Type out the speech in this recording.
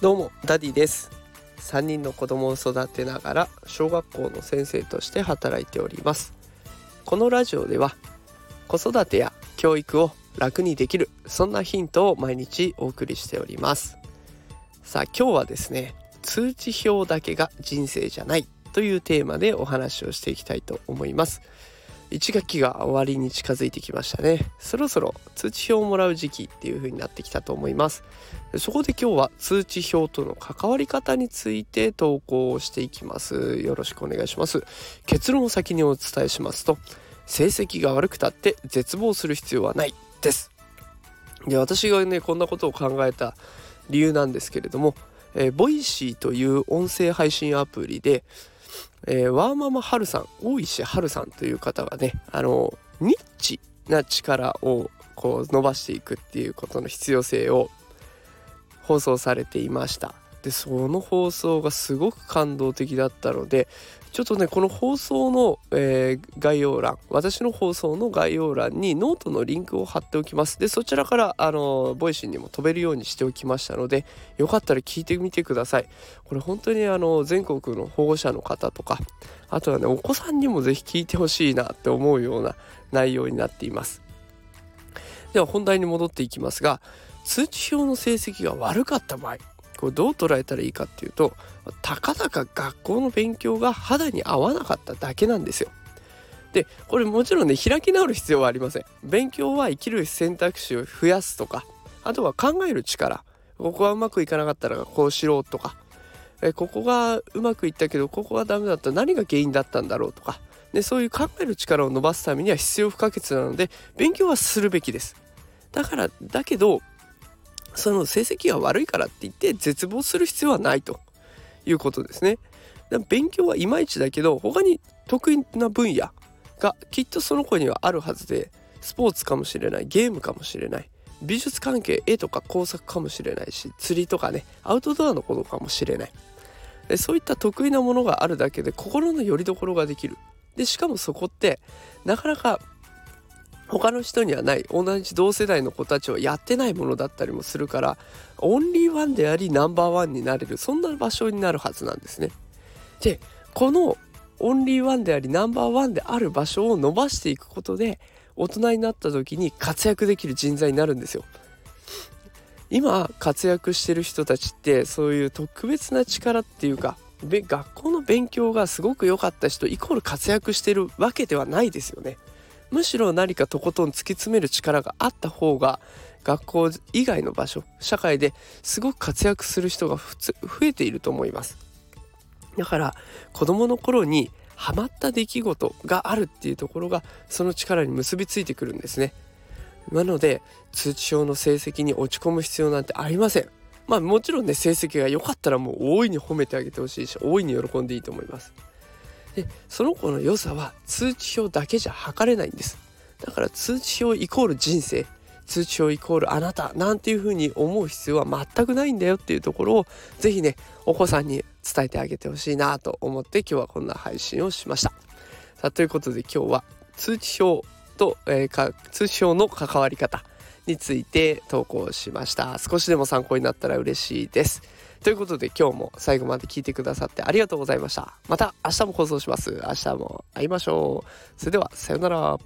どうもダディです。3人の子供を育てながら小学校の先生として働いております。このラジオでは子育てや教育を楽にできるそんなヒントを毎日お送りしております。さあ今日はですね通知表だけが人生じゃないというテーマでお話をしていきたいと思います。1学期が終わりに近づいてきましたね。そろそろ通知表をもらう時期っていう風になってきたと思います。そこで今日は通知表との関わり方について投稿をしていきます。よろしくお願いします。結論を先にお伝えしますと成績が悪くたって絶望する必要はないです。で私がねこんなことを考えた理由なんですけれども、えー、ボイシーという音声配信アプリで、えー、ワーママハルさん大石ハルさんという方がねあのニッチな力をこう伸ばしていくっていうことの必要性を放送されていました。でその放送がすごく感動的だったのでちょっとねこの放送の、えー、概要欄私の放送の概要欄にノートのリンクを貼っておきます。でそちらからあのボイシーにも飛べるようにしておきましたのでよかったら聞いてみてください。これ本当にあの全国の保護者の方とかあとはねお子さんにも是非聞いてほしいなって思うような内容になっています。では本題に戻っていきますが通知表の成績が悪かった場合これどう捉えたらいいかっていうとたかだか学校の勉強が肌に合わなかっただけなんですよ。でこれもちろんね開き直る必要はありません。勉強は生きる選択肢を増やすとかあとは考える力ここはうまくいかなかったらこうしろとかえここがうまくいったけどここがダメだったら何が原因だったんだろうとかでそういう考える力を伸ばすためには必要不可欠なので勉強はするべきです。だからだけどその成績が悪いからって言って絶望する必要はないと。いうことですね。勉強はいまいちだけど他に得意な分野がきっとその子にはあるはずでスポーツかもしれないゲームかもしれない美術関係絵とか工作かもしれないし釣りとかねアウトドアのことかもしれない。でそういった得意なものがあるだけで心の拠り所ができる。でしかもそこってなかなか他の人にはない同じ同世代の子たちはやってないものだったりもするからオンリーワンでありナンバーワンになれるそんな場所になるはずなんですね。でこのオンリーワンでありナンバーワンである場所を伸ばしていくことで大人になった時に活躍できる人材になるんですよ。今活躍してる人たちってそういう特別な力っていうか学校の勉強がすごく良かった人イコール活躍してるわけではないですよね。むしろ何かとことん突き詰める力があった方が学校以外の場所社会ですごく活躍する人が普通増えていると思います。だから子どもの頃にハマった出来事があるっていうところがその力に結びついてくるんですね。なので通知表の成績に落ち込む必要なんてありません。まあもちろんね成績が良かったらもう大いに褒めてあげてほしいし大いに喜んでいいと思います。でその子の良さは通知表だけじゃ測れないんです。だから通知表イコール人生。通知表イコールあなたなんていう風に思う必要は全くないんだよっていうところを是非ねお子さんに伝えてあげてほしいなと思って今日はこんな配信をしました。さあということで今日は通知表と、えー、か通知表の関わり方について投稿しました。少しでも参考になったら嬉しいです。ということで今日も最後まで聞いてくださってありがとうございました。また明日も放送します。明日も会いましょう。それではさようなら。